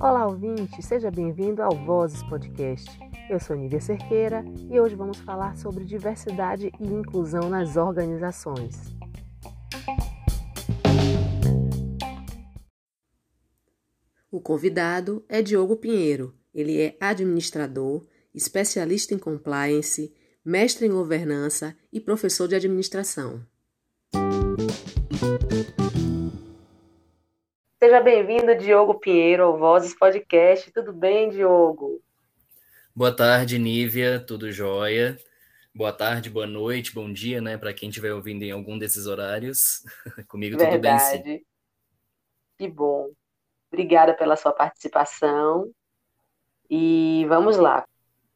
Olá, ouvinte, seja bem-vindo ao Vozes Podcast. Eu sou Nívia Cerqueira e hoje vamos falar sobre diversidade e inclusão nas organizações. O convidado é Diogo Pinheiro. Ele é administrador, especialista em compliance, mestre em governança e professor de administração. Seja bem-vindo, Diogo Pinheiro, ao Vozes Podcast. Tudo bem, Diogo? Boa tarde, Nívia, tudo jóia? Boa tarde, boa noite, bom dia, né, para quem estiver ouvindo em algum desses horários. Comigo Verdade. tudo bem, sim. Que bom. Obrigada pela sua participação. E vamos lá.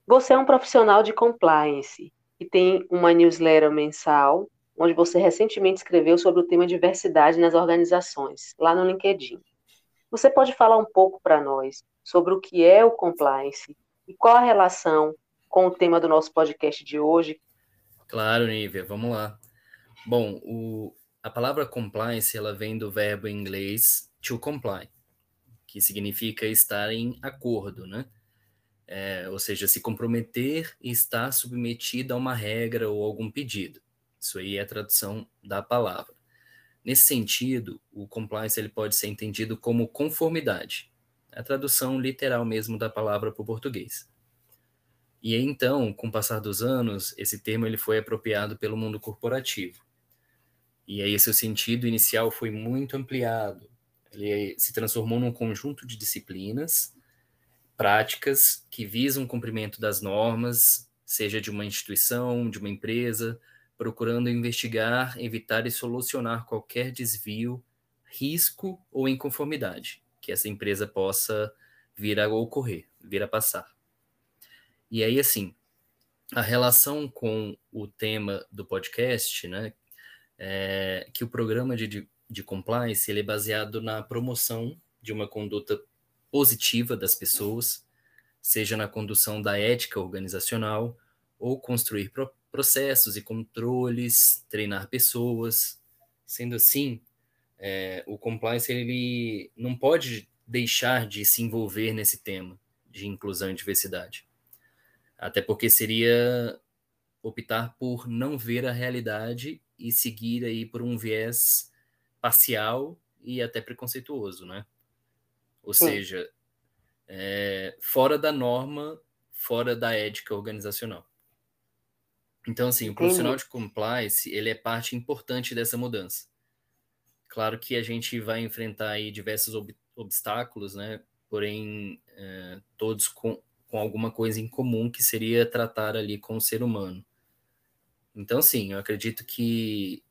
Você é um profissional de compliance e tem uma newsletter mensal onde você recentemente escreveu sobre o tema diversidade nas organizações, lá no LinkedIn. Você pode falar um pouco para nós sobre o que é o compliance e qual a relação com o tema do nosso podcast de hoje? Claro, Nívia, vamos lá. Bom, o, a palavra compliance ela vem do verbo em inglês to comply, que significa estar em acordo, né? É, ou seja, se comprometer e estar submetido a uma regra ou algum pedido. Isso aí é a tradução da palavra. Nesse sentido, o compliance ele pode ser entendido como conformidade, é a tradução literal mesmo da palavra para o português. E então, com o passar dos anos, esse termo ele foi apropriado pelo mundo corporativo. E aí seu sentido inicial foi muito ampliado. Ele se transformou num conjunto de disciplinas, práticas que visam o cumprimento das normas, seja de uma instituição, de uma empresa, procurando investigar, evitar e solucionar qualquer desvio, risco ou inconformidade que essa empresa possa vir a ocorrer, vir a passar. E aí, assim, a relação com o tema do podcast, né, é que o programa de, de compliance ele é baseado na promoção de uma conduta positiva das pessoas, seja na condução da ética organizacional ou construir processos e controles, treinar pessoas. Sendo assim, é, o compliance ele não pode deixar de se envolver nesse tema de inclusão e diversidade. Até porque seria optar por não ver a realidade e seguir aí por um viés parcial e até preconceituoso, né? Ou Sim. seja, é, fora da norma, fora da ética organizacional. Então, assim, o profissional de compliance, ele é parte importante dessa mudança. Claro que a gente vai enfrentar aí diversos ob obstáculos, né? Porém, é, todos com, com alguma coisa em comum, que seria tratar ali com o ser humano. Então, sim, eu acredito que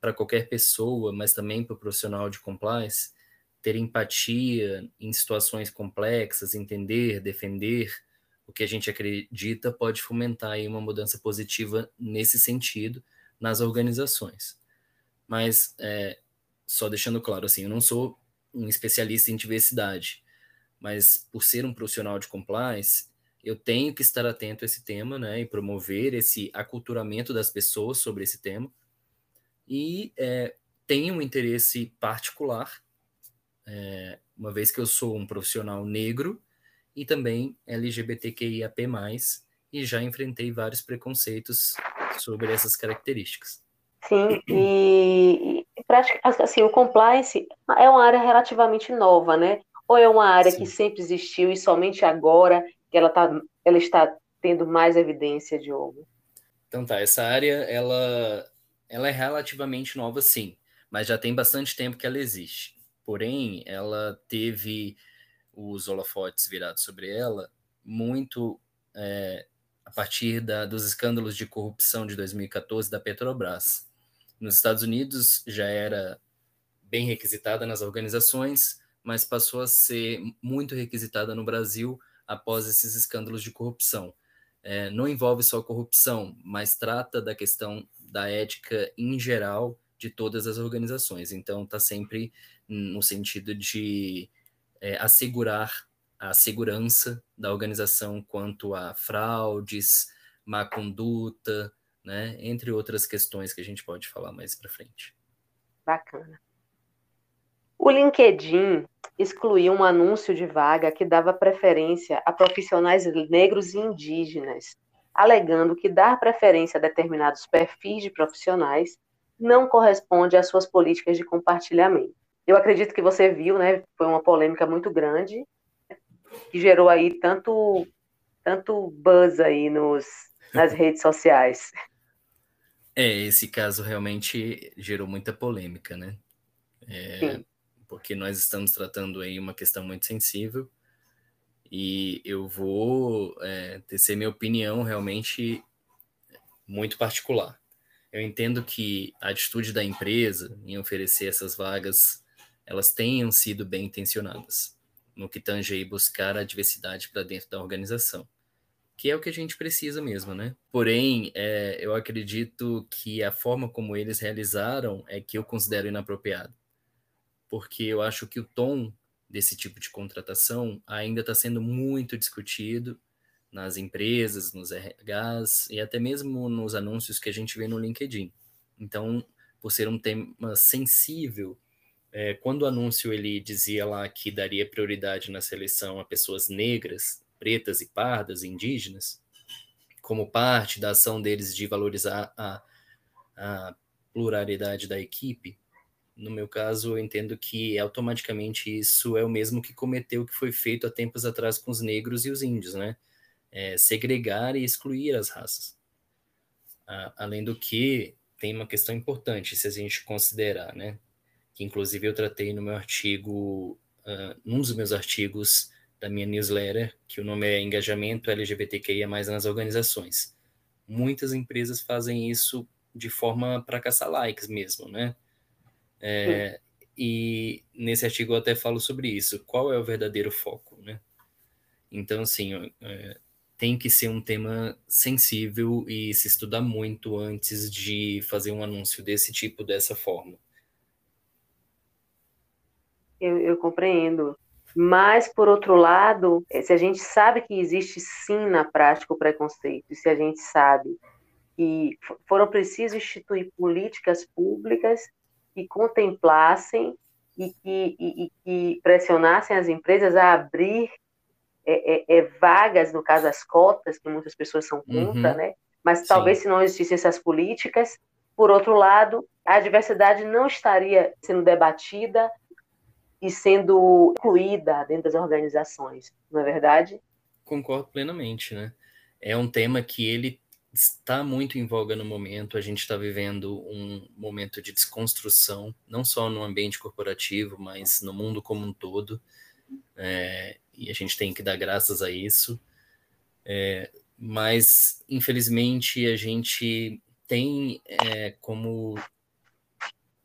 para qualquer pessoa, mas também para o profissional de compliance, ter empatia em situações complexas, entender, defender, o que a gente acredita pode fomentar aí uma mudança positiva nesse sentido nas organizações. Mas, é, só deixando claro, assim, eu não sou um especialista em diversidade, mas por ser um profissional de compliance, eu tenho que estar atento a esse tema, né, e promover esse aculturamento das pessoas sobre esse tema, e é, tenho um interesse particular, é, uma vez que eu sou um profissional negro, e também LGBTQIAP+, e já enfrentei vários preconceitos sobre essas características. Sim, e, assim, o compliance é uma área relativamente nova, né? Ou é uma área Sim. que sempre existiu e somente agora que ela, tá, ela está tendo mais evidência, Diogo? Então tá, essa área, ela, ela é relativamente nova, sim, mas já tem bastante tempo que ela existe. Porém, ela teve os holofotes virados sobre ela muito é, a partir da, dos escândalos de corrupção de 2014 da Petrobras. Nos Estados Unidos já era bem requisitada nas organizações, mas passou a ser muito requisitada no Brasil após esses escândalos de corrupção. É, não envolve só corrupção, mas trata da questão da ética em geral de todas as organizações. Então, está sempre no sentido de é, assegurar a segurança da organização quanto a fraudes, má conduta, né, entre outras questões que a gente pode falar mais para frente. Bacana. O LinkedIn excluiu um anúncio de vaga que dava preferência a profissionais negros e indígenas, alegando que dar preferência a determinados perfis de profissionais não corresponde às suas políticas de compartilhamento. Eu acredito que você viu, né? Foi uma polêmica muito grande que gerou aí tanto tanto buzz aí nos, nas redes sociais. É, esse caso realmente gerou muita polêmica, né? É, porque nós estamos tratando aí uma questão muito sensível e eu vou é, tecer minha opinião realmente muito particular. Eu entendo que a atitude da empresa em oferecer essas vagas, elas tenham sido bem intencionadas no que tange aí buscar a diversidade para dentro da organização, que é o que a gente precisa mesmo, né? Porém, é, eu acredito que a forma como eles realizaram é que eu considero inapropriada, porque eu acho que o tom desse tipo de contratação ainda está sendo muito discutido nas empresas, nos RHs e até mesmo nos anúncios que a gente vê no LinkedIn. Então, por ser um tema sensível, é, quando o anúncio ele dizia lá que daria prioridade na seleção a pessoas negras, pretas e pardas, indígenas, como parte da ação deles de valorizar a, a pluralidade da equipe, no meu caso, eu entendo que automaticamente isso é o mesmo que cometeu que foi feito há tempos atrás com os negros e os índios, né? É, segregar e excluir as raças. além do que, tem uma questão importante se a gente considerar, né? Que inclusive eu tratei no meu artigo, uh, num dos meus artigos da minha newsletter, que o nome é Engajamento LGBTQIA+, nas organizações. Muitas empresas fazem isso de forma para caçar likes mesmo, né? É, e nesse artigo eu até falo sobre isso. Qual é o verdadeiro foco, né? Então, assim, é, tem que ser um tema sensível e se estudar muito antes de fazer um anúncio desse tipo, dessa forma. Eu, eu compreendo. Mas, por outro lado, se a gente sabe que existe sim na prática o preconceito, se a gente sabe que foram precisos instituir políticas públicas que contemplassem e que, e, e que pressionassem as empresas a abrir é, é, é, vagas, no caso as cotas, que muitas pessoas são contra, uhum. né? Mas Sim. talvez se não existissem essas políticas, por outro lado, a diversidade não estaria sendo debatida e sendo incluída dentro das organizações, não é verdade? Concordo plenamente, né? É um tema que ele está muito em voga no momento. A gente está vivendo um momento de desconstrução, não só no ambiente corporativo, mas no mundo como um todo. É, e a gente tem que dar graças a isso. É, mas, infelizmente, a gente tem é, como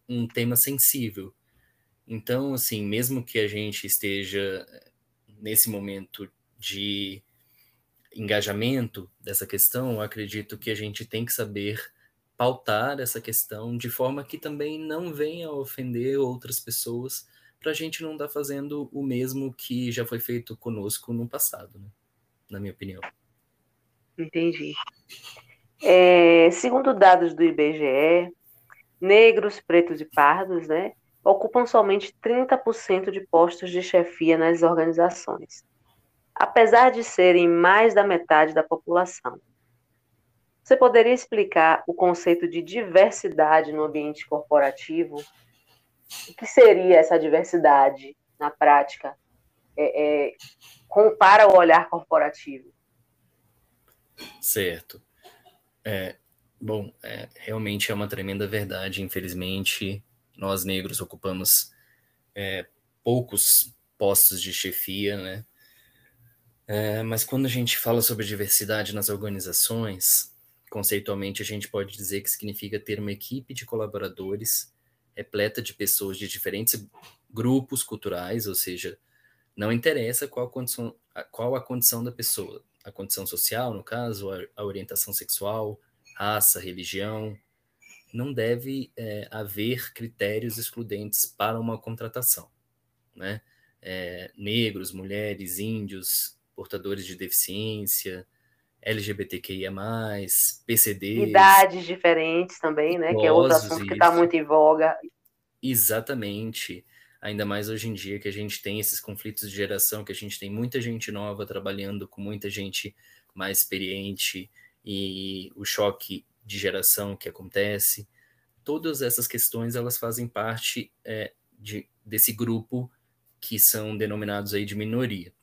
um tema sensível. Então, assim, mesmo que a gente esteja nesse momento de engajamento dessa questão, eu acredito que a gente tem que saber pautar essa questão de forma que também não venha ofender outras pessoas, para a gente não estar tá fazendo o mesmo que já foi feito conosco no passado, né? na minha opinião. Entendi. É, segundo dados do IBGE, negros, pretos e pardos, né, ocupam somente 30% de postos de chefia nas organizações apesar de serem mais da metade da população. Você poderia explicar o conceito de diversidade no ambiente corporativo? O que seria essa diversidade na prática, é, é, com, para o olhar corporativo? Certo. É, bom, é, realmente é uma tremenda verdade. Infelizmente, nós negros ocupamos é, poucos postos de chefia, né? É, mas quando a gente fala sobre diversidade nas organizações, conceitualmente a gente pode dizer que significa ter uma equipe de colaboradores repleta de pessoas de diferentes grupos culturais, ou seja, não interessa qual condição, qual a condição da pessoa, a condição social, no caso, a, orientação sexual, raça, religião, não deve é, haver critérios excludentes para uma contratação, né? É, negros, mulheres, índios, portadores de deficiência, LGBTQIA+, PCD. Idades diferentes também, né? Que é outro assunto que está muito em voga. Exatamente. Ainda mais hoje em dia que a gente tem esses conflitos de geração, que a gente tem muita gente nova trabalhando com muita gente mais experiente e o choque de geração que acontece. Todas essas questões elas fazem parte é, de, desse grupo que são denominados aí de minoria,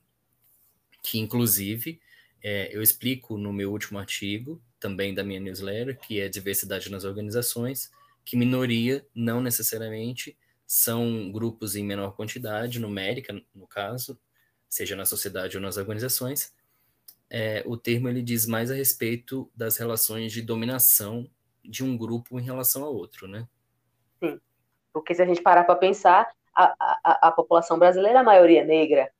que inclusive é, eu explico no meu último artigo, também da minha newsletter, que é diversidade nas organizações, que minoria não necessariamente são grupos em menor quantidade, numérica, no caso, seja na sociedade ou nas organizações. É, o termo ele diz mais a respeito das relações de dominação de um grupo em relação a outro, né? Sim, porque se a gente parar para pensar, a, a, a, população brasileira, a maioria é negra,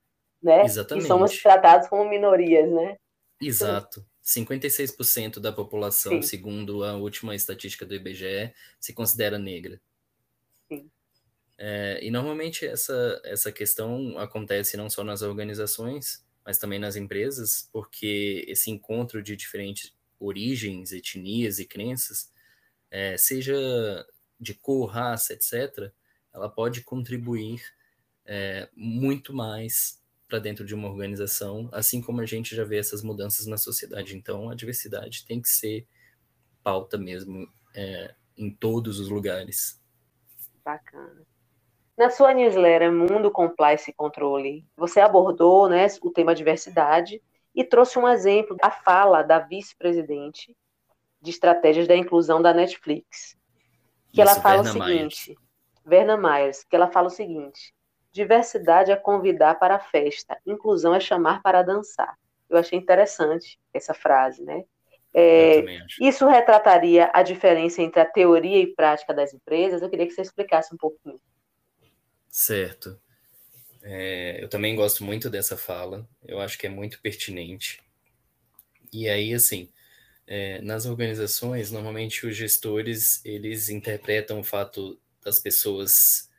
né? Exatamente. E somos tratados como minorias, né? Exato. 56% da população, Sim. segundo a última estatística do IBGE, se considera negra. Sim. É, e normalmente essa, essa questão acontece não só nas organizações, mas também nas empresas, porque esse encontro de diferentes origens, etnias e crenças, é, seja de cor, raça, etc., ela pode contribuir é, muito mais para dentro de uma organização, assim como a gente já vê essas mudanças na sociedade. Então, a diversidade tem que ser pauta mesmo é, em todos os lugares. Bacana. Na sua newsletter Mundo Compliance e Controle, você abordou né, o tema diversidade e trouxe um exemplo da fala da vice-presidente de estratégias da inclusão da Netflix, que Isso, ela fala Verna o seguinte, Myers. Verna Myers, que ela fala o seguinte: Diversidade é convidar para a festa, inclusão é chamar para dançar. Eu achei interessante essa frase, né? É, isso retrataria a diferença entre a teoria e prática das empresas? Eu queria que você explicasse um pouquinho. Certo. É, eu também gosto muito dessa fala, eu acho que é muito pertinente. E aí, assim, é, nas organizações, normalmente os gestores, eles interpretam o fato das pessoas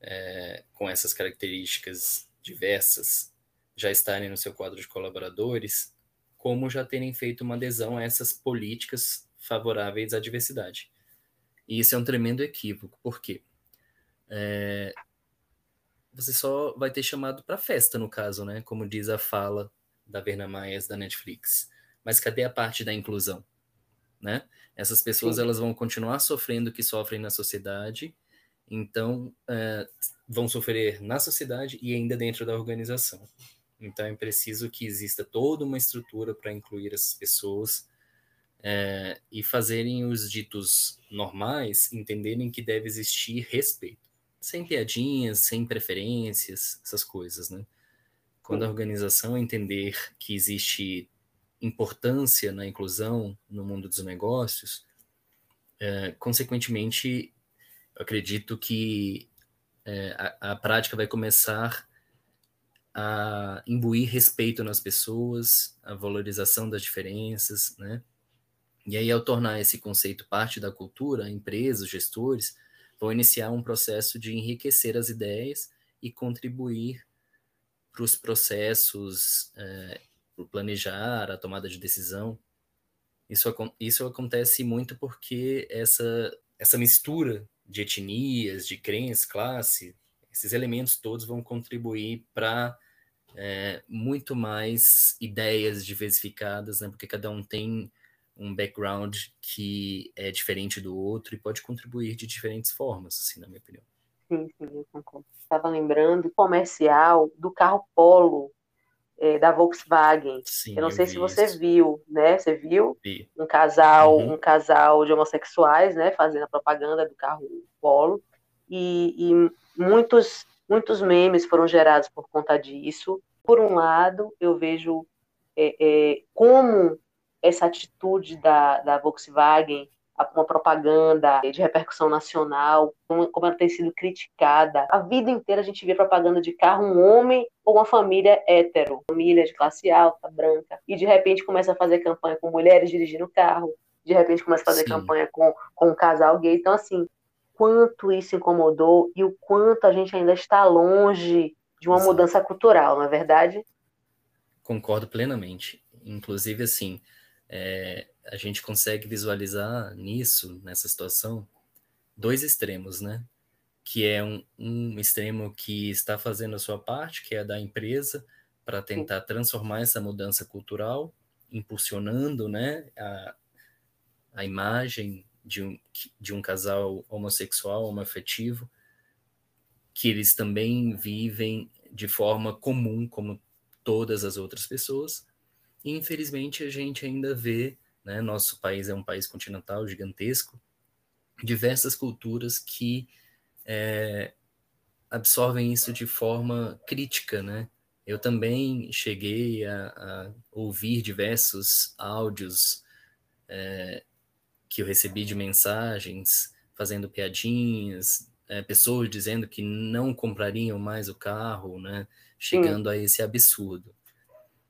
é, com essas características diversas já estarem no seu quadro de colaboradores, como já terem feito uma adesão a essas políticas favoráveis à diversidade. E isso é um tremendo equívoco, por quê? É, você só vai ter chamado para festa, no caso, né? Como diz a fala da Verna Maias da Netflix. Mas cadê a parte da inclusão? Né? Essas pessoas Sim. elas vão continuar sofrendo o que sofrem na sociedade então, uh, vão sofrer na sociedade e ainda dentro da organização. Então, é preciso que exista toda uma estrutura para incluir essas pessoas uh, e fazerem os ditos normais entenderem que deve existir respeito. Sem piadinhas, sem preferências, essas coisas, né? Quando a organização entender que existe importância na inclusão no mundo dos negócios, uh, consequentemente, eu acredito que é, a, a prática vai começar a imbuir respeito nas pessoas, a valorização das diferenças, né? E aí, ao tornar esse conceito parte da cultura, empresas, gestores vão iniciar um processo de enriquecer as ideias e contribuir para os processos, é, para planejar, a tomada de decisão. Isso, isso acontece muito porque essa, essa mistura de etnias, de crenças, classe, esses elementos todos vão contribuir para é, muito mais ideias diversificadas, né? porque cada um tem um background que é diferente do outro e pode contribuir de diferentes formas, assim, na minha opinião. Sim, sim, eu concordo. Estava lembrando comercial do carro Polo é, da Volkswagen. Sim, eu não eu sei se você isso. viu, né? Você viu vi. um casal, uhum. um casal de homossexuais, né, fazendo a propaganda do carro Polo e, e muitos muitos memes foram gerados por conta disso. Por um lado, eu vejo é, é, como essa atitude da, da Volkswagen uma propaganda de repercussão nacional, como ela tem sido criticada. A vida inteira a gente vê propaganda de carro, um homem ou uma família hétero, família de classe alta, branca, e de repente começa a fazer campanha com mulheres dirigindo carro, de repente começa a fazer Sim. campanha com, com um casal gay. Então, assim, quanto isso incomodou e o quanto a gente ainda está longe de uma Exato. mudança cultural, não é verdade? Concordo plenamente. Inclusive, assim, é, a gente consegue visualizar nisso, nessa situação, dois extremos, né? que é um, um extremo que está fazendo a sua parte, que é da empresa, para tentar transformar essa mudança cultural, impulsionando né, a, a imagem de um, de um casal homossexual, homoafetivo, que eles também vivem de forma comum, como todas as outras pessoas. E, infelizmente, a gente ainda vê, né, nosso país é um país continental gigantesco, diversas culturas que é, absorvem isso de forma crítica, né? Eu também cheguei a, a ouvir diversos áudios é, que eu recebi de mensagens fazendo piadinhas, é, pessoas dizendo que não comprariam mais o carro, né? Chegando Sim. a esse absurdo.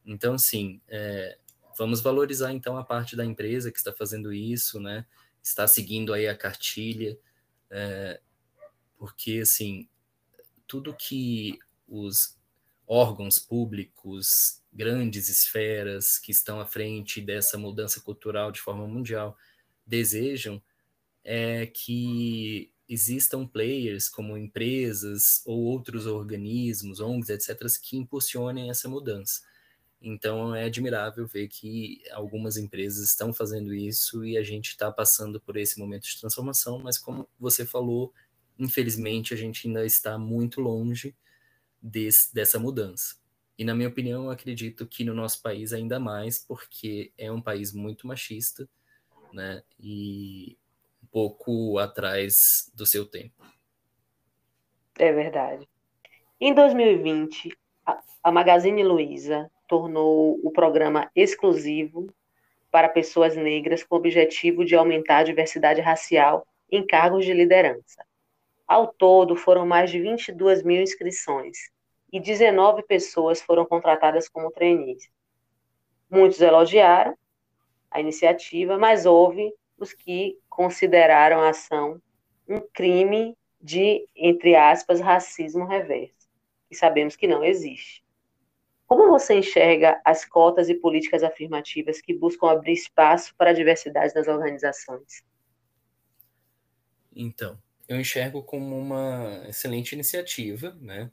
Então, assim, é, vamos valorizar então a parte da empresa que está fazendo isso, né? Está seguindo aí a cartilha, é, porque assim, tudo que os órgãos públicos, grandes esferas que estão à frente dessa mudança cultural de forma mundial desejam é que existam players como empresas ou outros organismos, ONGs, etc., que impulsionem essa mudança. Então é admirável ver que algumas empresas estão fazendo isso e a gente está passando por esse momento de transformação, mas como você falou, infelizmente a gente ainda está muito longe desse, dessa mudança. E na minha opinião, eu acredito que no nosso país ainda mais, porque é um país muito machista, né? E um pouco atrás do seu tempo. É verdade. Em 2020, a Magazine Luiza tornou o programa exclusivo para pessoas negras com o objetivo de aumentar a diversidade racial em cargos de liderança. Ao todo, foram mais de 22 mil inscrições e 19 pessoas foram contratadas como trainees. Muitos elogiaram a iniciativa, mas houve os que consideraram a ação um crime de, entre aspas, racismo reverso, e sabemos que não existe. Como você enxerga as cotas e políticas afirmativas que buscam abrir espaço para a diversidade nas organizações? Então, eu enxergo como uma excelente iniciativa, né?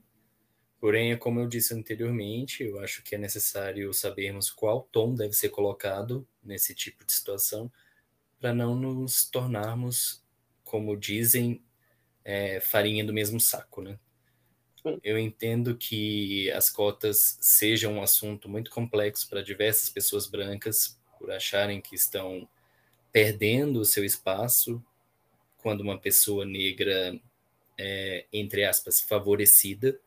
Porém, como eu disse anteriormente, eu acho que é necessário sabermos qual tom deve ser colocado nesse tipo de situação para não nos tornarmos, como dizem, é, farinha do mesmo saco, né? Eu entendo que as cotas sejam um assunto muito complexo para diversas pessoas brancas, por acharem que estão perdendo o seu espaço quando uma pessoa negra é, entre aspas, favorecida.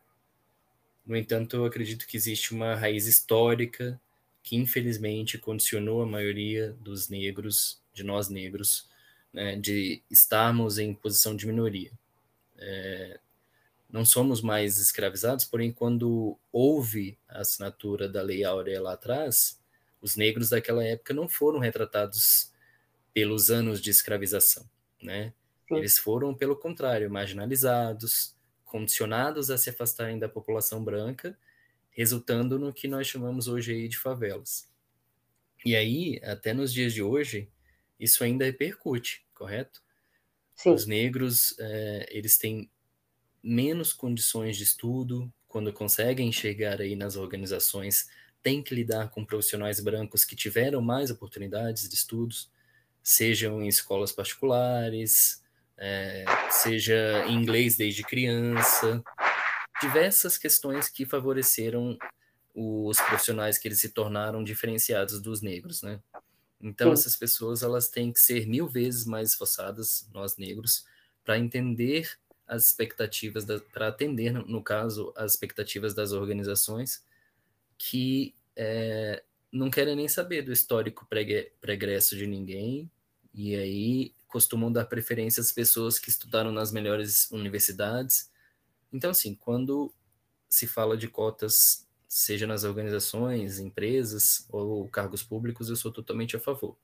No entanto, eu acredito que existe uma raiz histórica que, infelizmente, condicionou a maioria dos negros, de nós negros, né, de estarmos em posição de minoria. É, não somos mais escravizados, porém, quando houve a assinatura da Lei Áurea lá atrás, os negros daquela época não foram retratados pelos anos de escravização, né? Sim. Eles foram, pelo contrário, marginalizados, condicionados a se afastarem da população branca, resultando no que nós chamamos hoje aí de favelas. E aí, até nos dias de hoje, isso ainda repercute, correto? Sim. Os negros, é, eles têm menos condições de estudo, quando conseguem chegar aí nas organizações, têm que lidar com profissionais brancos que tiveram mais oportunidades de estudos, sejam em escolas particulares, é, seja em inglês desde criança, diversas questões que favoreceram os profissionais que eles se tornaram diferenciados dos negros, né? Então Sim. essas pessoas elas têm que ser mil vezes mais esforçadas, nós negros, para entender as expectativas, para atender, no caso, as expectativas das organizações que é, não querem nem saber do histórico pregresso de ninguém, e aí costumam dar preferência às pessoas que estudaram nas melhores universidades. Então, assim, quando se fala de cotas, seja nas organizações, empresas ou cargos públicos, eu sou totalmente a favor.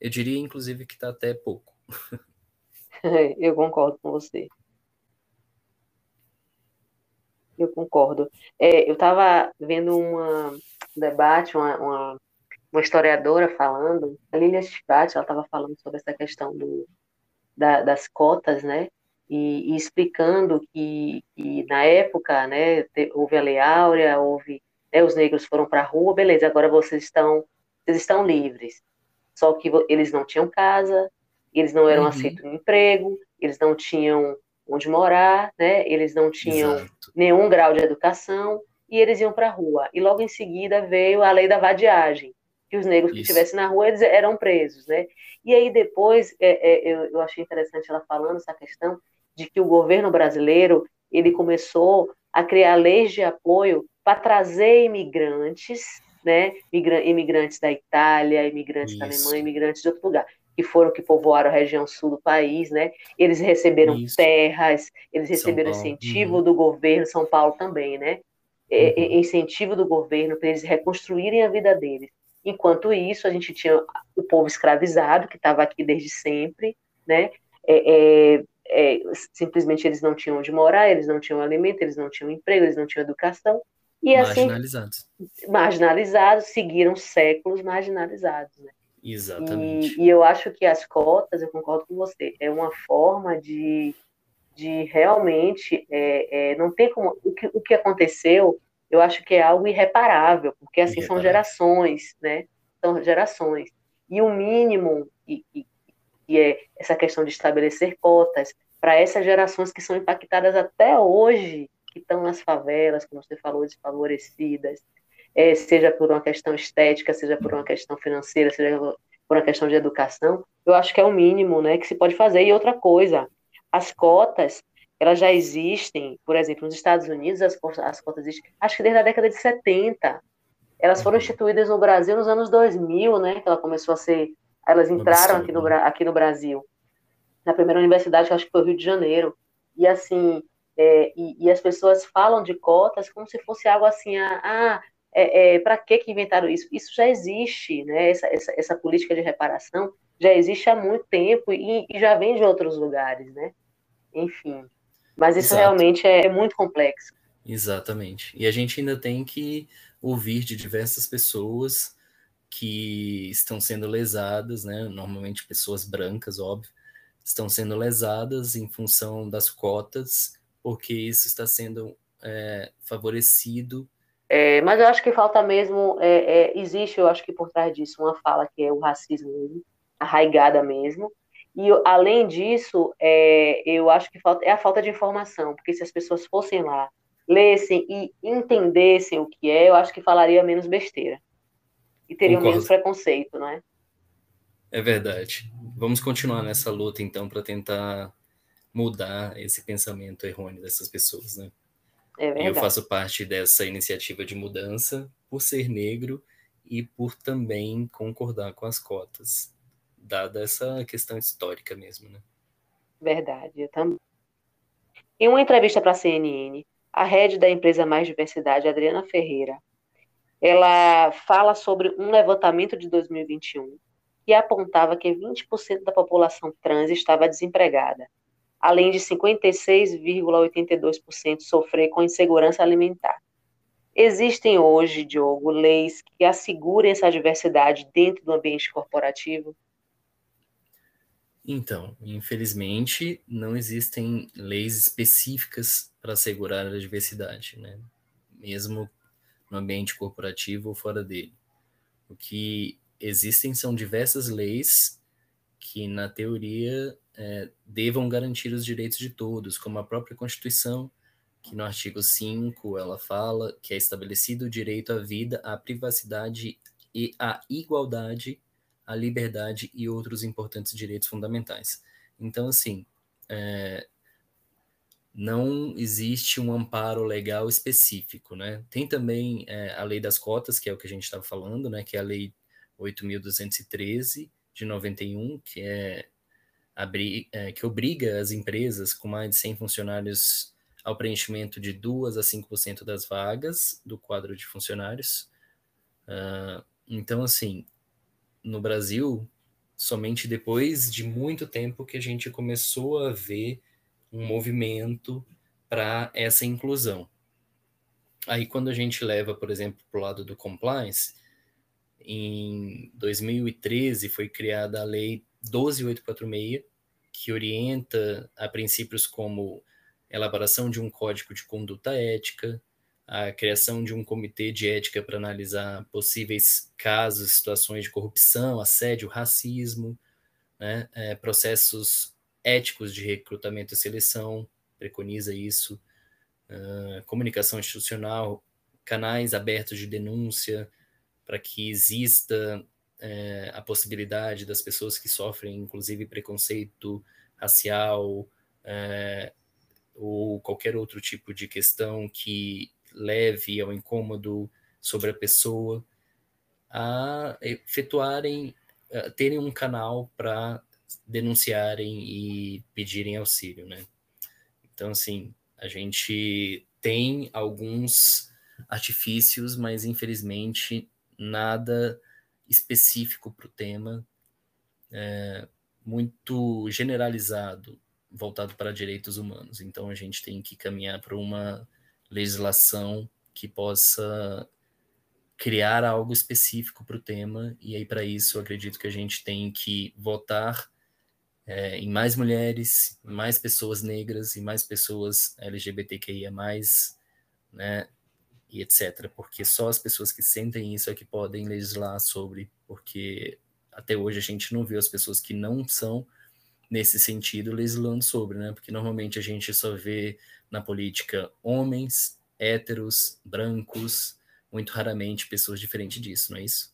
Eu diria, inclusive, que está até pouco. eu concordo com você. Eu concordo. É, eu estava vendo uma, um debate, uma, uma, uma, historiadora falando, a Lilia Schivat, ela estava falando sobre essa questão do, da, das cotas, né? e, e explicando que, que, na época, né, houve a Lei Áurea, houve, né, os negros foram para a rua, beleza, agora vocês estão, vocês estão livres. Só que eles não tinham casa, eles não eram uhum. aceitos no emprego, eles não tinham onde morar, né, eles não tinham Exato. nenhum grau de educação, e eles iam para a rua. E logo em seguida veio a lei da vadiagem, que os negros Isso. que estivessem na rua eles eram presos, né? E aí depois é, é, eu, eu achei interessante ela falando essa questão de que o governo brasileiro ele começou a criar leis de apoio para trazer imigrantes, né? Imigrantes da Itália, imigrantes Isso. da Alemanha, imigrantes de outro lugar, que foram que povoaram a região sul do país, né? Eles receberam Isso. terras, eles receberam incentivo uhum. do governo, São Paulo também, né? É, uhum. incentivo do governo para eles reconstruírem a vida deles. Enquanto isso, a gente tinha o povo escravizado, que estava aqui desde sempre, né? É, é, é, simplesmente eles não tinham onde morar, eles não tinham alimento, eles não tinham emprego, eles não tinham educação. E assim, marginalizados. Marginalizados, seguiram séculos marginalizados. Né? Exatamente. E, e, eu acho que as cotas, eu concordo com você, é uma forma de, de realmente. É, é, não tem como. O que, o que aconteceu, eu acho que é algo irreparável, porque assim irreparável. são gerações, né? São gerações. E o mínimo, e, e que é essa questão de estabelecer cotas para essas gerações que são impactadas até hoje, que estão nas favelas, como você falou, desfavorecidas, é, seja por uma questão estética, seja por uma questão financeira, seja por uma questão de educação, eu acho que é o mínimo né, que se pode fazer. E outra coisa, as cotas, elas já existem, por exemplo, nos Estados Unidos, as, as cotas existem, acho que desde a década de 70. Elas foram uhum. instituídas no Brasil nos anos 2000, né, que ela começou a ser elas entraram aqui no, aqui no Brasil, na primeira universidade, que acho que foi o Rio de Janeiro. E assim, é, e, e, as pessoas falam de cotas como se fosse algo assim, ah é, é, para que que inventaram isso? Isso já existe, né? Essa, essa, essa, política de reparação já existe há muito tempo e, e já vem de outros lugares, né? Enfim, mas isso Exato. realmente é muito complexo. Exatamente. E a gente ainda tem que ouvir de diversas pessoas que estão sendo lesadas, né? Normalmente pessoas brancas, óbvio, estão sendo lesadas em função das cotas, porque isso está sendo é, favorecido. É, mas eu acho que falta mesmo, é, é existe, eu acho que por trás disso, uma fala que é o racismo arraigada mesmo. E além disso, é, eu acho que falta, é a falta de informação, porque se as pessoas fossem lá, lessem e entendessem o que é, eu acho que falaria menos besteira e teriam Concordo. menos preconceito, não é? É verdade. Vamos continuar nessa luta, então, para tentar mudar esse pensamento errôneo dessas pessoas, né? É. Eu faço parte dessa iniciativa de mudança por ser negro e por também concordar com as cotas, dada essa questão histórica mesmo, né? Verdade, eu também. Em uma entrevista para a CNN, a head da empresa Mais Diversidade, Adriana Ferreira, ela fala sobre um levantamento de 2021 que apontava que 20% da população trans estava desempregada, além de 56,82% sofrer com insegurança alimentar. Existem hoje, Diogo, leis que assegurem essa diversidade dentro do ambiente corporativo? Então, infelizmente, não existem leis específicas para assegurar a diversidade, né? Mesmo no ambiente corporativo ou fora dele. O que existem são diversas leis que, na teoria, é, devam garantir os direitos de todos, como a própria Constituição, que no artigo 5 ela fala que é estabelecido o direito à vida, à privacidade e à igualdade, à liberdade e outros importantes direitos fundamentais. Então, assim, é, não existe um amparo legal específico, né? Tem também é, a lei das cotas, que é o que a gente estava falando, né? Que é a lei 8.213 de 91, que é, abri, é, que obriga as empresas com mais de 100 funcionários ao preenchimento de 2 a 5% das vagas do quadro de funcionários. Uh, então, assim, no Brasil, somente depois de muito tempo que a gente começou a ver um movimento para essa inclusão. Aí, quando a gente leva, por exemplo, para o lado do compliance, em 2013 foi criada a Lei 12846, que orienta a princípios como elaboração de um código de conduta ética, a criação de um comitê de ética para analisar possíveis casos, situações de corrupção, assédio, racismo, né, é, processos éticos de recrutamento e seleção, preconiza isso, uh, comunicação institucional, canais abertos de denúncia, para que exista é, a possibilidade das pessoas que sofrem, inclusive, preconceito racial é, ou qualquer outro tipo de questão que leve ao incômodo sobre a pessoa, a efetuarem, a terem um canal para denunciarem e pedirem auxílio, né? Então, assim, a gente tem alguns artifícios, mas infelizmente nada específico para o tema, é, muito generalizado, voltado para direitos humanos. Então a gente tem que caminhar para uma legislação que possa criar algo específico para o tema, e aí para isso eu acredito que a gente tem que votar é, em mais mulheres, mais pessoas negras e mais pessoas LGBTQIA+, né, e etc. Porque só as pessoas que sentem isso é que podem legislar sobre, porque até hoje a gente não viu as pessoas que não são nesse sentido legislando sobre, né? Porque normalmente a gente só vê na política homens, héteros, brancos, muito raramente pessoas diferentes disso, não é isso?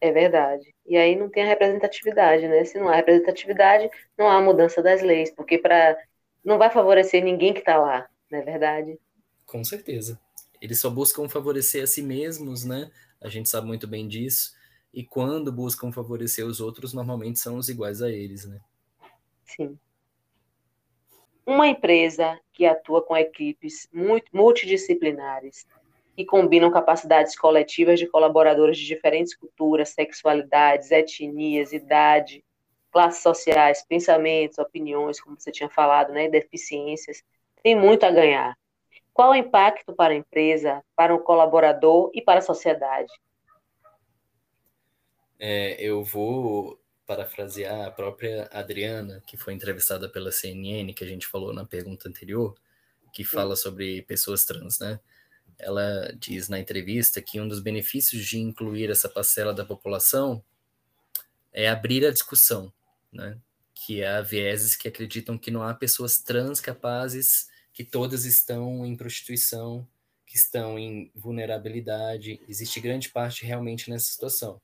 É verdade. E aí não tem a representatividade, né? Se não há representatividade, não há mudança das leis, porque para não vai favorecer ninguém que está lá, não é verdade? Com certeza. Eles só buscam favorecer a si mesmos, né? A gente sabe muito bem disso. E quando buscam favorecer os outros, normalmente são os iguais a eles, né? Sim. Uma empresa que atua com equipes multidisciplinares que combinam capacidades coletivas de colaboradores de diferentes culturas, sexualidades, etnias, idade, classes sociais, pensamentos, opiniões, como você tinha falado, né, deficiências, tem muito a ganhar. Qual o impacto para a empresa, para o colaborador e para a sociedade? É, eu vou parafrasear a própria Adriana, que foi entrevistada pela CNN, que a gente falou na pergunta anterior, que fala sobre pessoas trans, né? Ela diz na entrevista que um dos benefícios de incluir essa parcela da população é abrir a discussão, né? Que há vieses que acreditam que não há pessoas trans capazes que todas estão em prostituição, que estão em vulnerabilidade. Existe grande parte realmente nessa situação.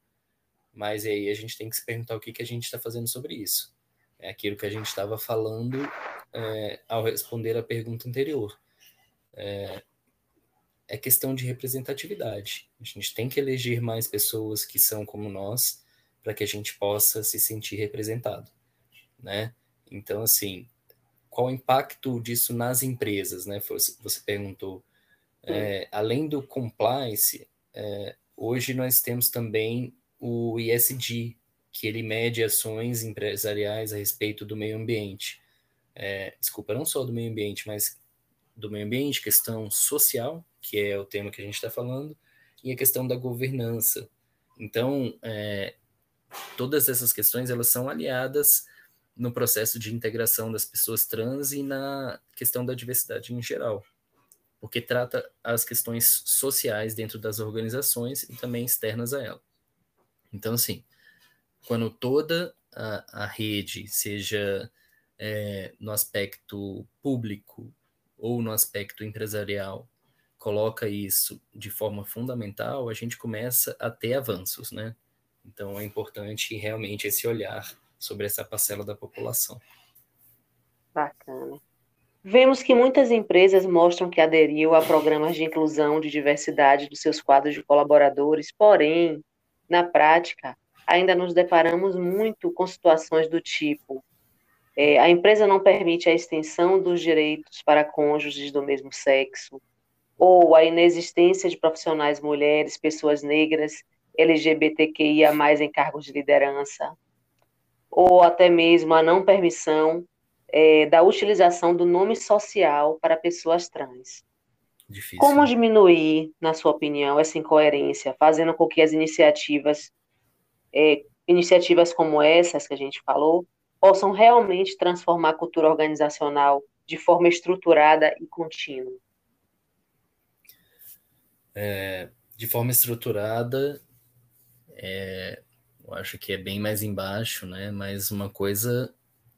Mas aí a gente tem que se perguntar o que, que a gente está fazendo sobre isso. É aquilo que a gente estava falando é, ao responder a pergunta anterior. É, é questão de representatividade. A gente tem que eleger mais pessoas que são como nós para que a gente possa se sentir representado, né? Então, assim, qual o impacto disso nas empresas, né? Você perguntou. É, além do compliance, é, hoje nós temos também o ISD, que ele mede ações empresariais a respeito do meio ambiente. É, desculpa, não só do meio ambiente, mas do meio ambiente, questão social, que é o tema que a gente está falando, e a questão da governança. Então, é, todas essas questões elas são aliadas no processo de integração das pessoas trans e na questão da diversidade em geral, porque trata as questões sociais dentro das organizações e também externas a ela. Então, assim, quando toda a, a rede, seja é, no aspecto público ou no aspecto empresarial, coloca isso de forma fundamental, a gente começa a ter avanços, né? Então é importante realmente esse olhar sobre essa parcela da população. Bacana. Vemos que muitas empresas mostram que aderiu a programas de inclusão de diversidade dos seus quadros de colaboradores, porém, na prática, ainda nos deparamos muito com situações do tipo: é, a empresa não permite a extensão dos direitos para cônjuges do mesmo sexo, ou a inexistência de profissionais mulheres, pessoas negras, LGBTQIA, em cargos de liderança, ou até mesmo a não permissão é, da utilização do nome social para pessoas trans. Difícil. Como diminuir, na sua opinião, essa incoerência, fazendo com que as iniciativas, é, iniciativas como essas que a gente falou, possam realmente transformar a cultura organizacional de forma estruturada e contínua? É, de forma estruturada, é, eu acho que é bem mais embaixo, né? Mas uma coisa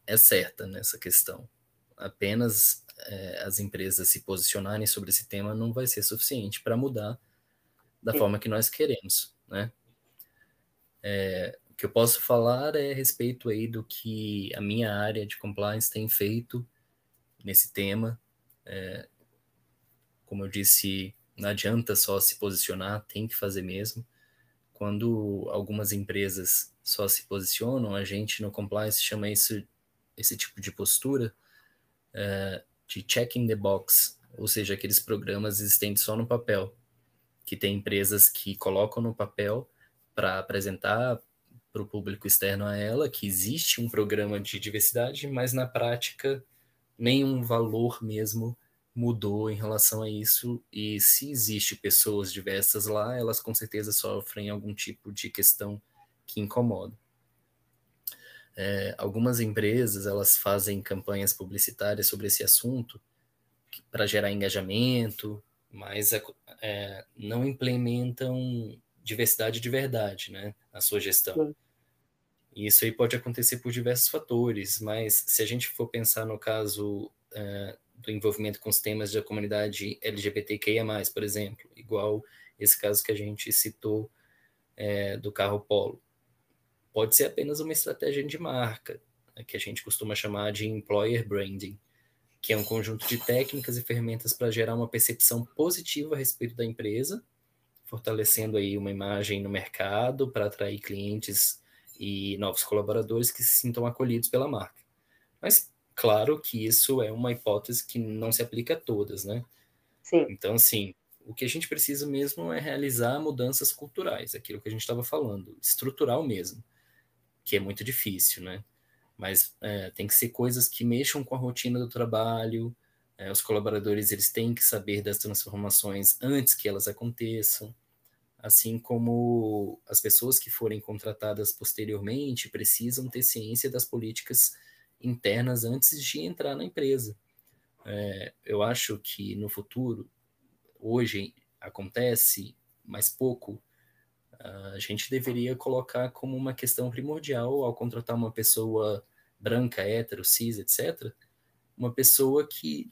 é certa nessa questão. Apenas é, as empresas se posicionarem sobre esse tema não vai ser suficiente para mudar da forma que nós queremos, né? É, o que eu posso falar é a respeito aí do que a minha área de compliance tem feito nesse tema. É, como eu disse, não adianta só se posicionar, tem que fazer mesmo. Quando algumas empresas só se posicionam, a gente no compliance chama isso, esse tipo de postura é, de checking the box, ou seja, aqueles programas existentes só no papel, que tem empresas que colocam no papel para apresentar para o público externo a ela que existe um programa de diversidade, mas na prática nenhum valor mesmo mudou em relação a isso e se existe pessoas diversas lá, elas com certeza sofrem algum tipo de questão que incomoda. É, algumas empresas elas fazem campanhas publicitárias sobre esse assunto para gerar engajamento, mas é, não implementam diversidade de verdade, né, na sua gestão. E isso aí pode acontecer por diversos fatores, mas se a gente for pensar no caso é, do envolvimento com os temas da comunidade LGBTQIA+, por exemplo, igual esse caso que a gente citou é, do carro Polo. Pode ser apenas uma estratégia de marca, né, que a gente costuma chamar de employer branding, que é um conjunto de técnicas e ferramentas para gerar uma percepção positiva a respeito da empresa, fortalecendo aí uma imagem no mercado para atrair clientes e novos colaboradores que se sintam acolhidos pela marca. Mas Claro que isso é uma hipótese que não se aplica a todas, né? Sim. Então, assim, o que a gente precisa mesmo é realizar mudanças culturais, aquilo que a gente estava falando, estrutural mesmo, que é muito difícil, né? Mas é, tem que ser coisas que mexam com a rotina do trabalho, é, os colaboradores eles têm que saber das transformações antes que elas aconteçam, assim como as pessoas que forem contratadas posteriormente precisam ter ciência das políticas internas antes de entrar na empresa. É, eu acho que no futuro, hoje acontece, mas pouco, a gente deveria colocar como uma questão primordial ao contratar uma pessoa branca, hétero, cis, etc., uma pessoa que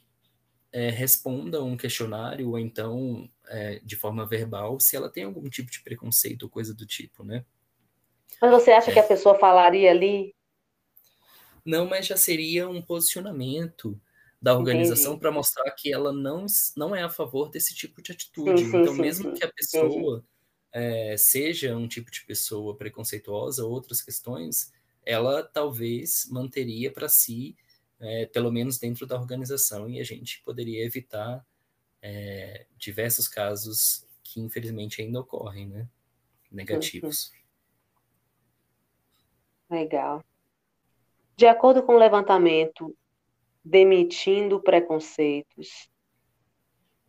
é, responda um questionário ou então é, de forma verbal se ela tem algum tipo de preconceito ou coisa do tipo, né? Mas você acha é. que a pessoa falaria ali não, mas já seria um posicionamento da organização para mostrar que ela não, não é a favor desse tipo de atitude. Sim, sim, então, sim, mesmo que a pessoa é, seja um tipo de pessoa preconceituosa, outras questões, ela talvez manteria para si, é, pelo menos dentro da organização, e a gente poderia evitar é, diversos casos que infelizmente ainda ocorrem, né? Negativos. Legal. De acordo com o levantamento Demitindo Preconceitos,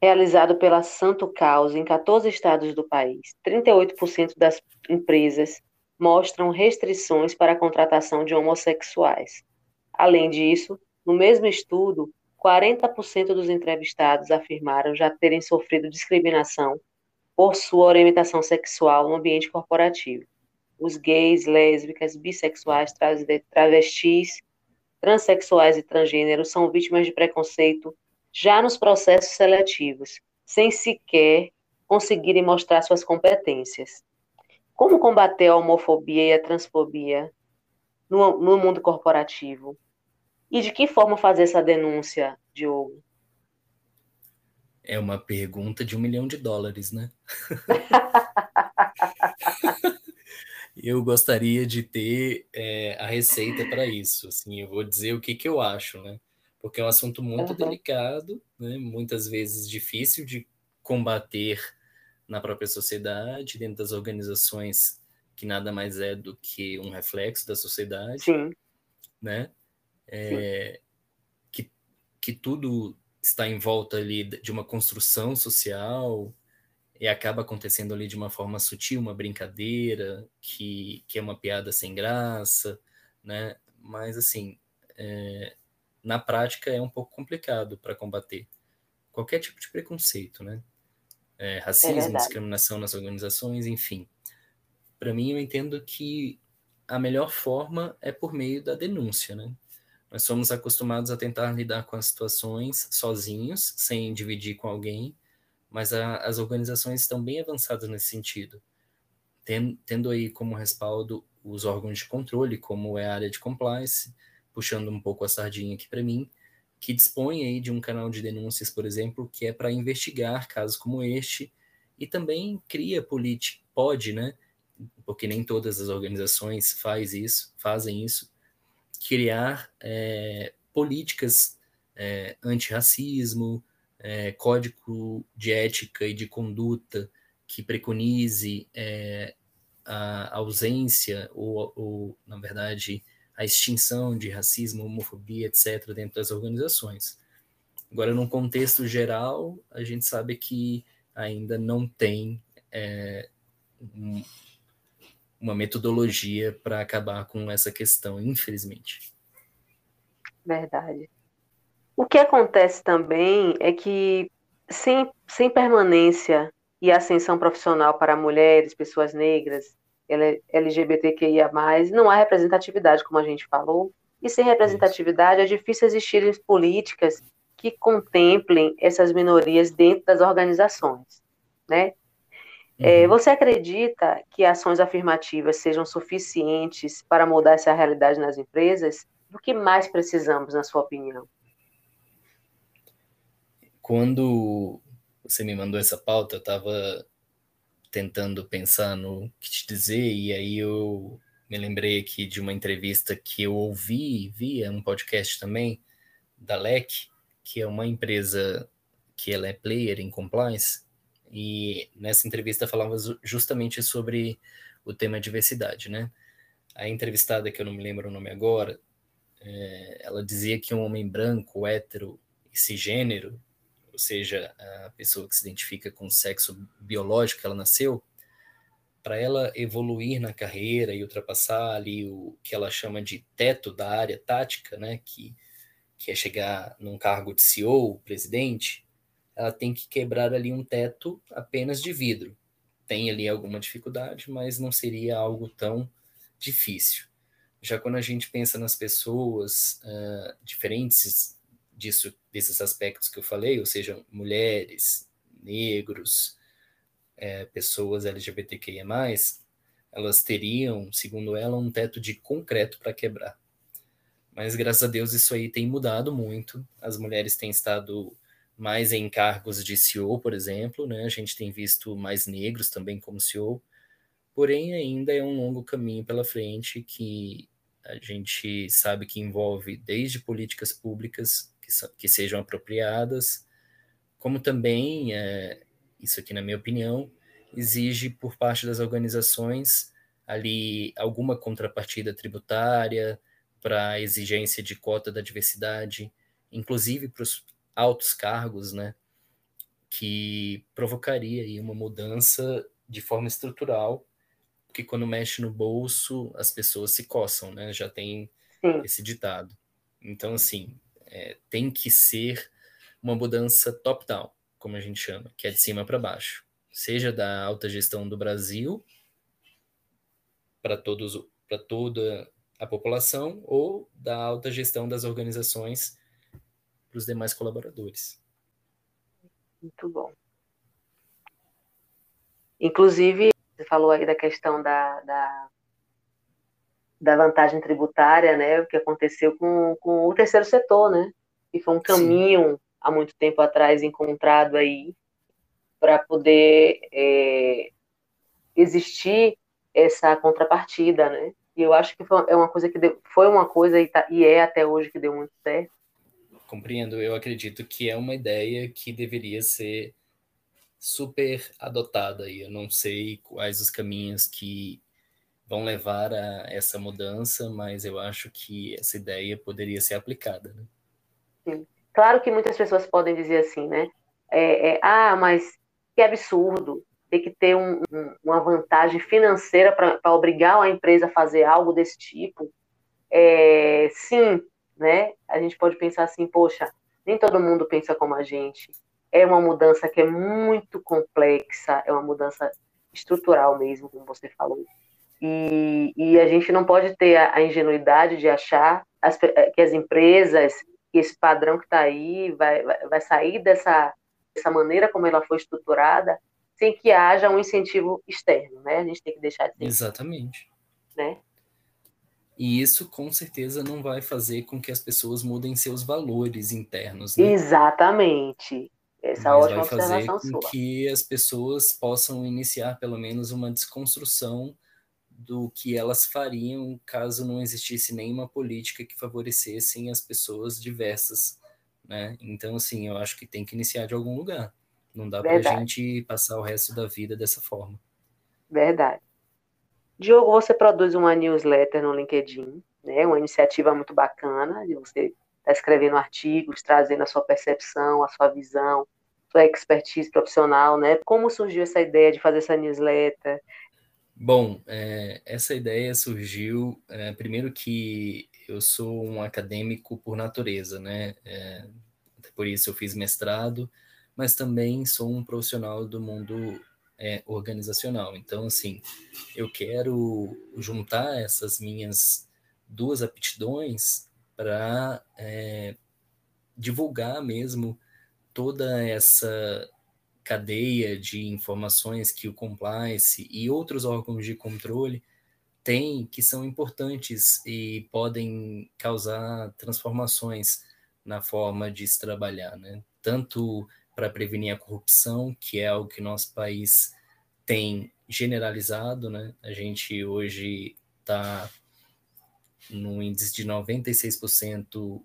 realizado pela Santo Causa em 14 estados do país, 38% das empresas mostram restrições para a contratação de homossexuais. Além disso, no mesmo estudo, 40% dos entrevistados afirmaram já terem sofrido discriminação por sua orientação sexual no ambiente corporativo os gays, lésbicas, bissexuais, travestis, transexuais e transgêneros são vítimas de preconceito já nos processos seletivos, sem sequer conseguirem mostrar suas competências. Como combater a homofobia e a transfobia no, no mundo corporativo? E de que forma fazer essa denúncia, Diogo? É uma pergunta de um milhão de dólares, né? eu gostaria de ter é, a receita para isso. Assim, eu vou dizer o que, que eu acho, né? Porque é um assunto muito uhum. delicado, né? muitas vezes difícil de combater na própria sociedade, dentro das organizações que nada mais é do que um reflexo da sociedade, Sim. né? É, Sim. Que, que tudo está em volta ali de uma construção social, e acaba acontecendo ali de uma forma sutil, uma brincadeira, que, que é uma piada sem graça, né? mas assim, é, na prática é um pouco complicado para combater qualquer tipo de preconceito, né? É, racismo, é discriminação nas organizações, enfim. Para mim, eu entendo que a melhor forma é por meio da denúncia, né? Nós somos acostumados a tentar lidar com as situações sozinhos, sem dividir com alguém, mas a, as organizações estão bem avançadas nesse sentido, tendo, tendo aí como respaldo os órgãos de controle, como é a área de compliance, puxando um pouco a sardinha aqui para mim, que dispõe aí de um canal de denúncias, por exemplo, que é para investigar casos como este, e também cria política, pode, né? Porque nem todas as organizações faz isso, fazem isso, criar é, políticas é, antirracismo, é, código de ética e de conduta que preconize é, a ausência ou, ou, na verdade, a extinção de racismo, homofobia, etc., dentro das organizações. Agora, num contexto geral, a gente sabe que ainda não tem é, um, uma metodologia para acabar com essa questão, infelizmente. Verdade. O que acontece também é que, sem, sem permanência e ascensão profissional para mulheres, pessoas negras, LGBTQIA, não há representatividade, como a gente falou, e sem representatividade é difícil existirem políticas que contemplem essas minorias dentro das organizações, né? É, uhum. você acredita que ações afirmativas sejam suficientes para mudar essa realidade nas empresas? Do que mais precisamos, na sua opinião? Quando você me mandou essa pauta, eu estava tentando pensar no que te dizer, e aí eu me lembrei aqui de uma entrevista que eu ouvi, via um podcast também, da LEC, que é uma empresa que ela é player em compliance, e nessa entrevista falava justamente sobre o tema diversidade, né? A entrevistada, que eu não me lembro o nome agora, é, ela dizia que um homem branco, hétero e cisgênero, ou seja, a pessoa que se identifica com o sexo biológico que ela nasceu, para ela evoluir na carreira e ultrapassar ali o que ela chama de teto da área tática, né, que, que é chegar num cargo de CEO, presidente, ela tem que quebrar ali um teto apenas de vidro. Tem ali alguma dificuldade, mas não seria algo tão difícil. Já quando a gente pensa nas pessoas uh, diferentes disso, desses aspectos que eu falei, ou seja, mulheres, negros, é, pessoas LGBTQIA+, elas teriam, segundo ela, um teto de concreto para quebrar. Mas graças a Deus isso aí tem mudado muito. As mulheres têm estado mais em cargos de CEO, por exemplo, né? A gente tem visto mais negros também como CEO, porém ainda é um longo caminho pela frente que a gente sabe que envolve desde políticas públicas que, que sejam apropriadas, como também, é, isso aqui na minha opinião, exige por parte das organizações ali alguma contrapartida tributária para a exigência de cota da diversidade, inclusive para os altos cargos, né, que provocaria aí uma mudança de forma estrutural, porque quando mexe no bolso, as pessoas se coçam, né, já tem esse ditado. Então, assim, é, tem que ser uma mudança top-down, como a gente chama, que é de cima para baixo, seja da alta gestão do Brasil para todos para toda a população ou da alta gestão das organizações para os demais colaboradores. Muito bom. Inclusive, você falou aí da questão da, da, da vantagem tributária, né? O que aconteceu com, com o terceiro setor, né? Que foi um caminho Sim. há muito tempo atrás encontrado aí para poder é, existir essa contrapartida, né? E eu acho que foi, é uma coisa que deu, foi uma coisa e, tá, e é até hoje que deu muito certo compreendo. Eu acredito que é uma ideia que deveria ser super adotada e eu não sei quais os caminhos que vão levar a essa mudança, mas eu acho que essa ideia poderia ser aplicada. Né? Sim. Claro que muitas pessoas podem dizer assim, né? É, é, ah, mas que absurdo ter que ter um, um, uma vantagem financeira para obrigar a empresa a fazer algo desse tipo. é, sim, né? A gente pode pensar assim, poxa, nem todo mundo pensa como a gente. É uma mudança que é muito complexa, é uma mudança estrutural mesmo, como você falou. E, e a gente não pode ter a, a ingenuidade de achar as, que as empresas, que esse padrão que está aí, vai, vai, vai sair dessa, dessa maneira como ela foi estruturada, sem que haja um incentivo externo, né? A gente tem que deixar de ser. Exatamente. Né? E isso com certeza não vai fazer com que as pessoas mudem seus valores internos. Né? Exatamente. Essa Mas ótima vai fazer com sua. que as pessoas possam iniciar pelo menos uma desconstrução do que elas fariam caso não existisse nenhuma política que favorecessem as pessoas diversas, né? Então, assim, eu acho que tem que iniciar de algum lugar. Não dá para a gente passar o resto da vida dessa forma. Verdade. Diogo, você produz uma newsletter no LinkedIn, né? Uma iniciativa muito bacana de você estar tá escrevendo artigos, trazendo a sua percepção, a sua visão, sua expertise profissional, né? Como surgiu essa ideia de fazer essa newsletter? Bom, é, essa ideia surgiu, é, primeiro que eu sou um acadêmico por natureza, né? É, por isso eu fiz mestrado, mas também sou um profissional do mundo organizacional. Então, assim, eu quero juntar essas minhas duas aptidões para divulgar mesmo toda essa cadeia de informações que o compliance e outros órgãos de controle têm, que são importantes e podem causar transformações na forma de se trabalhar, né? Tanto para prevenir a corrupção, que é algo que nosso país tem generalizado, né? A gente hoje está no índice de 96%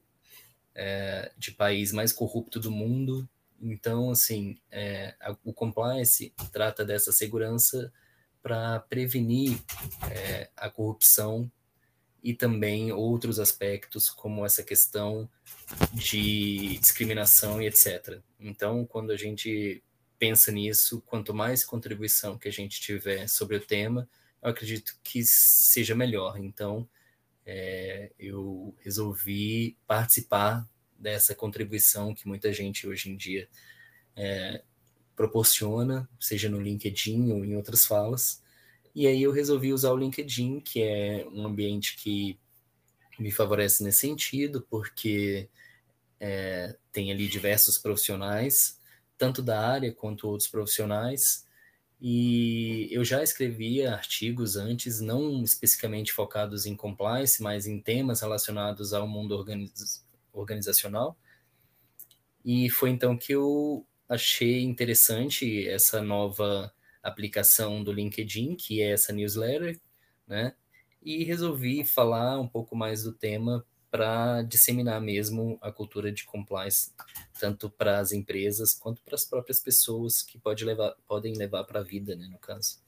é, de país mais corrupto do mundo, então, assim, é, a, o compliance trata dessa segurança para prevenir é, a corrupção e também outros aspectos, como essa questão de discriminação e etc. Então, quando a gente pensa nisso, quanto mais contribuição que a gente tiver sobre o tema, eu acredito que seja melhor. Então, é, eu resolvi participar dessa contribuição que muita gente hoje em dia é, proporciona, seja no LinkedIn ou em outras falas. E aí eu resolvi usar o LinkedIn, que é um ambiente que me favorece nesse sentido, porque é, tem ali diversos profissionais, tanto da área quanto outros profissionais. E eu já escrevia artigos antes, não especificamente focados em compliance, mas em temas relacionados ao mundo organiz organizacional. E foi então que eu achei interessante essa nova aplicação do LinkedIn, que é essa newsletter, né? E resolvi falar um pouco mais do tema para disseminar mesmo a cultura de compliance, tanto para as empresas quanto para as próprias pessoas que pode levar, podem levar para a vida, né, no caso.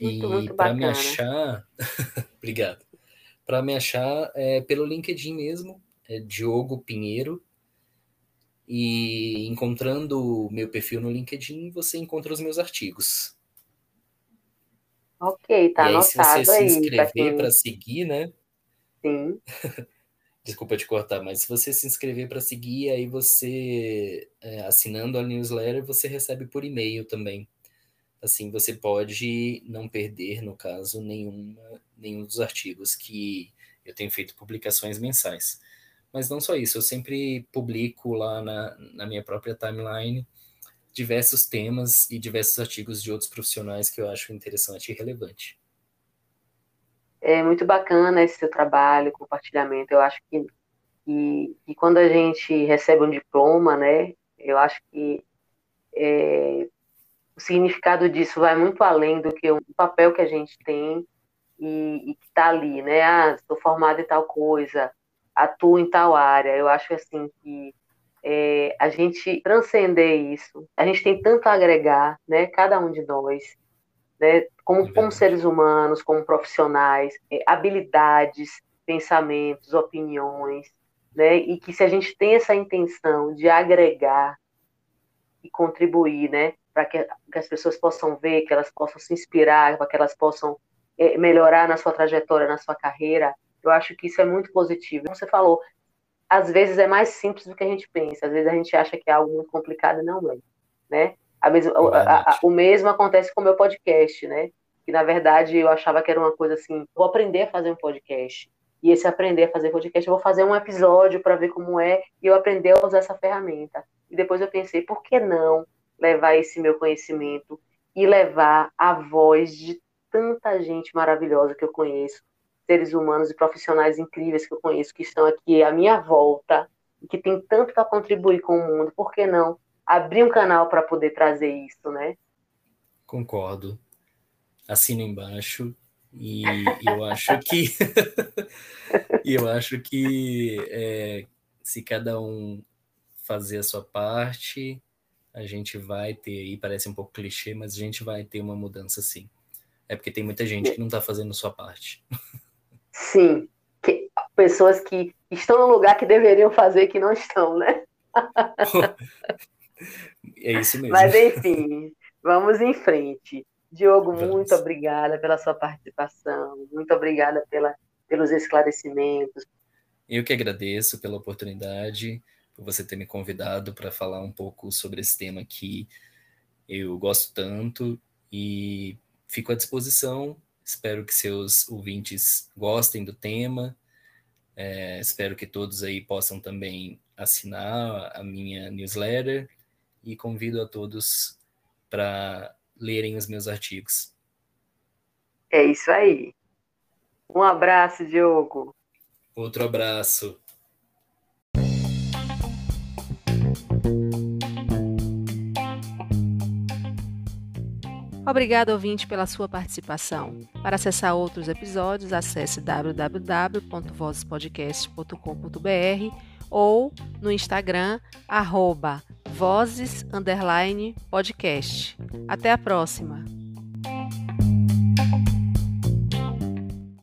Muito, e para me achar, obrigado. Para me achar é, pelo LinkedIn mesmo, Diogo Pinheiro. E encontrando o meu perfil no LinkedIn, você encontra os meus artigos. Ok, tá e aí, se você se inscrever para seguir, né? Sim. Desculpa te cortar, mas se você se inscrever para seguir, aí você, é, assinando a newsletter, você recebe por e-mail também. Assim, você pode não perder, no caso, nenhuma, nenhum dos artigos que eu tenho feito publicações mensais. Mas não só isso, eu sempre publico lá na, na minha própria timeline diversos temas e diversos artigos de outros profissionais que eu acho interessante e relevante. É muito bacana esse seu trabalho, compartilhamento. Eu acho que, que, que quando a gente recebe um diploma, né, eu acho que é, o significado disso vai muito além do que o papel que a gente tem e, e que está ali, né? Ah, estou formado em tal coisa, atuo em tal área. Eu acho assim que é, a gente transcender isso, a gente tem tanto a agregar, né? Cada um de nós, né? Como, é como seres humanos, como profissionais, é, habilidades, pensamentos, opiniões, né? E que se a gente tem essa intenção de agregar e contribuir, né? Para que, que, as pessoas possam ver, que elas possam se inspirar, para que elas possam é, melhorar na sua trajetória, na sua carreira, Eu acho que isso é muito positivo. Como você falou, às vezes é mais simples do que a gente pensa. Às vezes a gente acha que é algo muito complicado e não é, né? A mesma, a, a, o mesmo acontece com o meu podcast, né? Que na verdade eu achava que era uma coisa assim, vou aprender a fazer um podcast. E esse aprender a fazer podcast, eu vou fazer um episódio para ver como é e eu aprender a usar essa ferramenta. E depois eu pensei, por que não levar esse meu conhecimento e levar a voz de tanta gente maravilhosa que eu conheço, seres humanos e profissionais incríveis que eu conheço, que estão aqui à minha volta, e que tem tanto para contribuir com o mundo, por que não abrir um canal para poder trazer isso, né? Concordo. Assino embaixo e eu acho que eu acho que é, se cada um fazer a sua parte, a gente vai ter aí, parece um pouco clichê, mas a gente vai ter uma mudança sim. É porque tem muita gente que não está fazendo a sua parte. Sim, que, pessoas que estão no lugar que deveriam fazer que não estão, né? é isso mesmo. Mas enfim, vamos em frente. Diogo, vamos. muito obrigada pela sua participação, muito obrigada pela, pelos esclarecimentos. Eu que agradeço pela oportunidade, por você ter me convidado para falar um pouco sobre esse tema que eu gosto tanto e fico à disposição. Espero que seus ouvintes gostem do tema. É, espero que todos aí possam também assinar a minha newsletter e convido a todos para lerem os meus artigos. É isso aí. Um abraço, Diogo. Outro abraço. Obrigado, ouvinte, pela sua participação. Para acessar outros episódios, acesse www.vozespodcast.com.br ou no Instagram, arroba. Até a próxima!